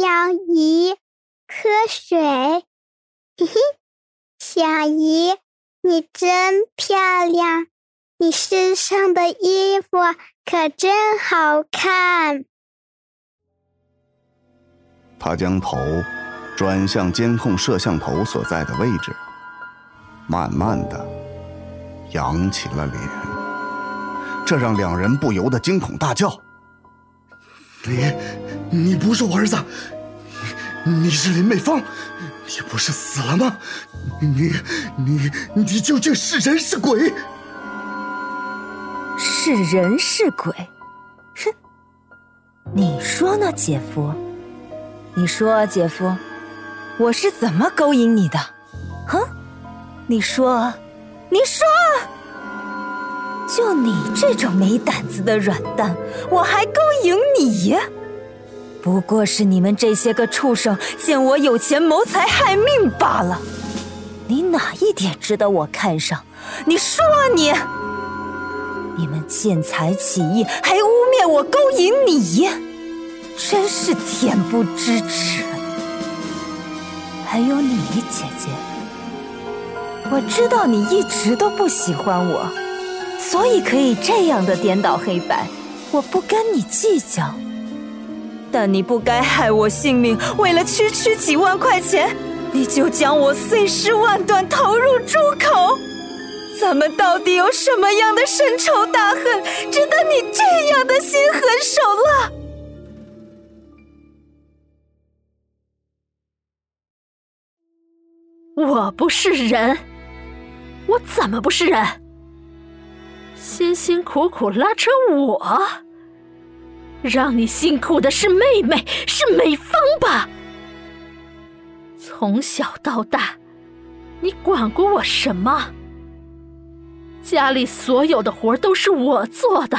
小姨喝水。嘿嘿，小姨，你真漂亮，你身上的衣服可真好看。他将头转向监控摄像头所在的位置，慢慢的扬起了脸，这让两人不由得惊恐大叫：“你，你不是我儿子，你你是林美芳，你不是死了吗？你你你究竟是人是鬼？是人是鬼？哼！你说呢，姐夫？”你说，姐夫，我是怎么勾引你的？哼，你说，你说，这种没胆子的软蛋，我还勾引你？不过是你们这些个畜生见我有钱谋财害命罢了。你哪一点值得我看上？你说你，你们见财起意，还污蔑我勾引你？真是恬不知耻！还有你，姐姐，我知道你一直都不喜欢我，所以可以这样的颠倒黑白，我不跟你计较。但你不该害我性命，为了区区几万块钱，你就将我碎尸万段，投入猪口。咱们到底有什么样的深仇大恨，值得你这样的心狠手辣？我不是人，我怎么不是人？辛辛苦苦拉扯我，让你辛苦的是妹妹，是美芳吧？从小到大，你管过我什么？家里所有的活都是我做的，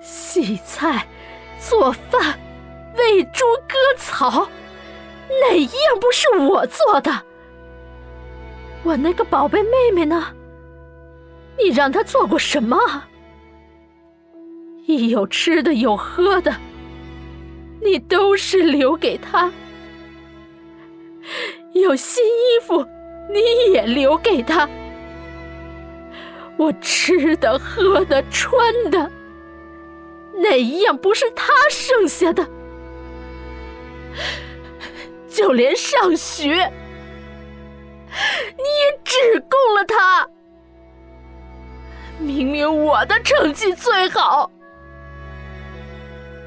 洗菜、做饭、喂猪、割草，哪一样不是我做的？我那个宝贝妹妹呢？你让他做过什么？一有吃的有喝的，你都是留给他；有新衣服，你也留给他。我吃的、喝的、穿的，哪一样不是他剩下的？就连上学。我的成绩最好。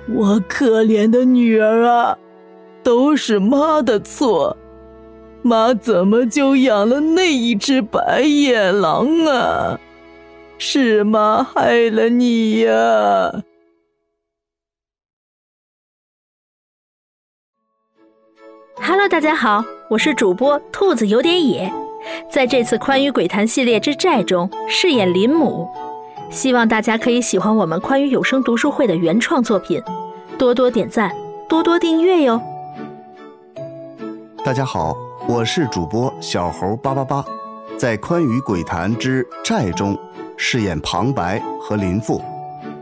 我可怜的女儿啊，都是妈的错，妈怎么就养了那一只白眼狼啊？是妈害了你呀！Hello，大家好。我是主播兔子有点野，在这次宽于鬼谈系列之债中饰演林母，希望大家可以喜欢我们宽于有声读书会的原创作品，多多点赞，多多订阅哟。大家好，我是主播小猴八八八，在宽于鬼谈之债中饰演旁白和林父，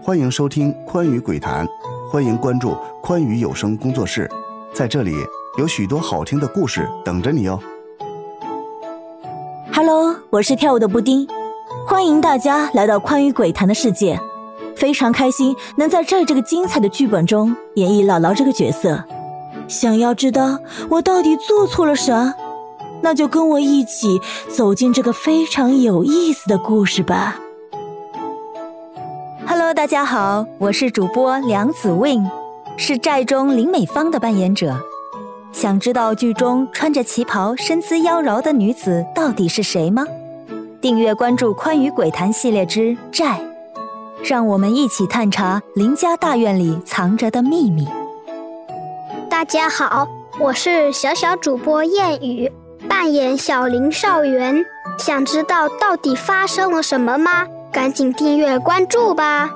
欢迎收听宽于鬼谈，欢迎关注宽于有声工作室，在这里。有许多好听的故事等着你哦。Hello，我是跳舞的布丁，欢迎大家来到宽于鬼谈的世界，非常开心能在这这个精彩的剧本中演绎姥姥这个角色。想要知道我到底做错了啥，那就跟我一起走进这个非常有意思的故事吧。Hello，大家好，我是主播梁子 Win，是寨中林美芳的扮演者。想知道剧中穿着旗袍、身姿妖娆的女子到底是谁吗？订阅关注《宽于鬼谈》系列之债，让我们一起探查林家大院里藏着的秘密。大家好，我是小小主播燕语，扮演小林少元。想知道到底发生了什么吗？赶紧订阅关注吧。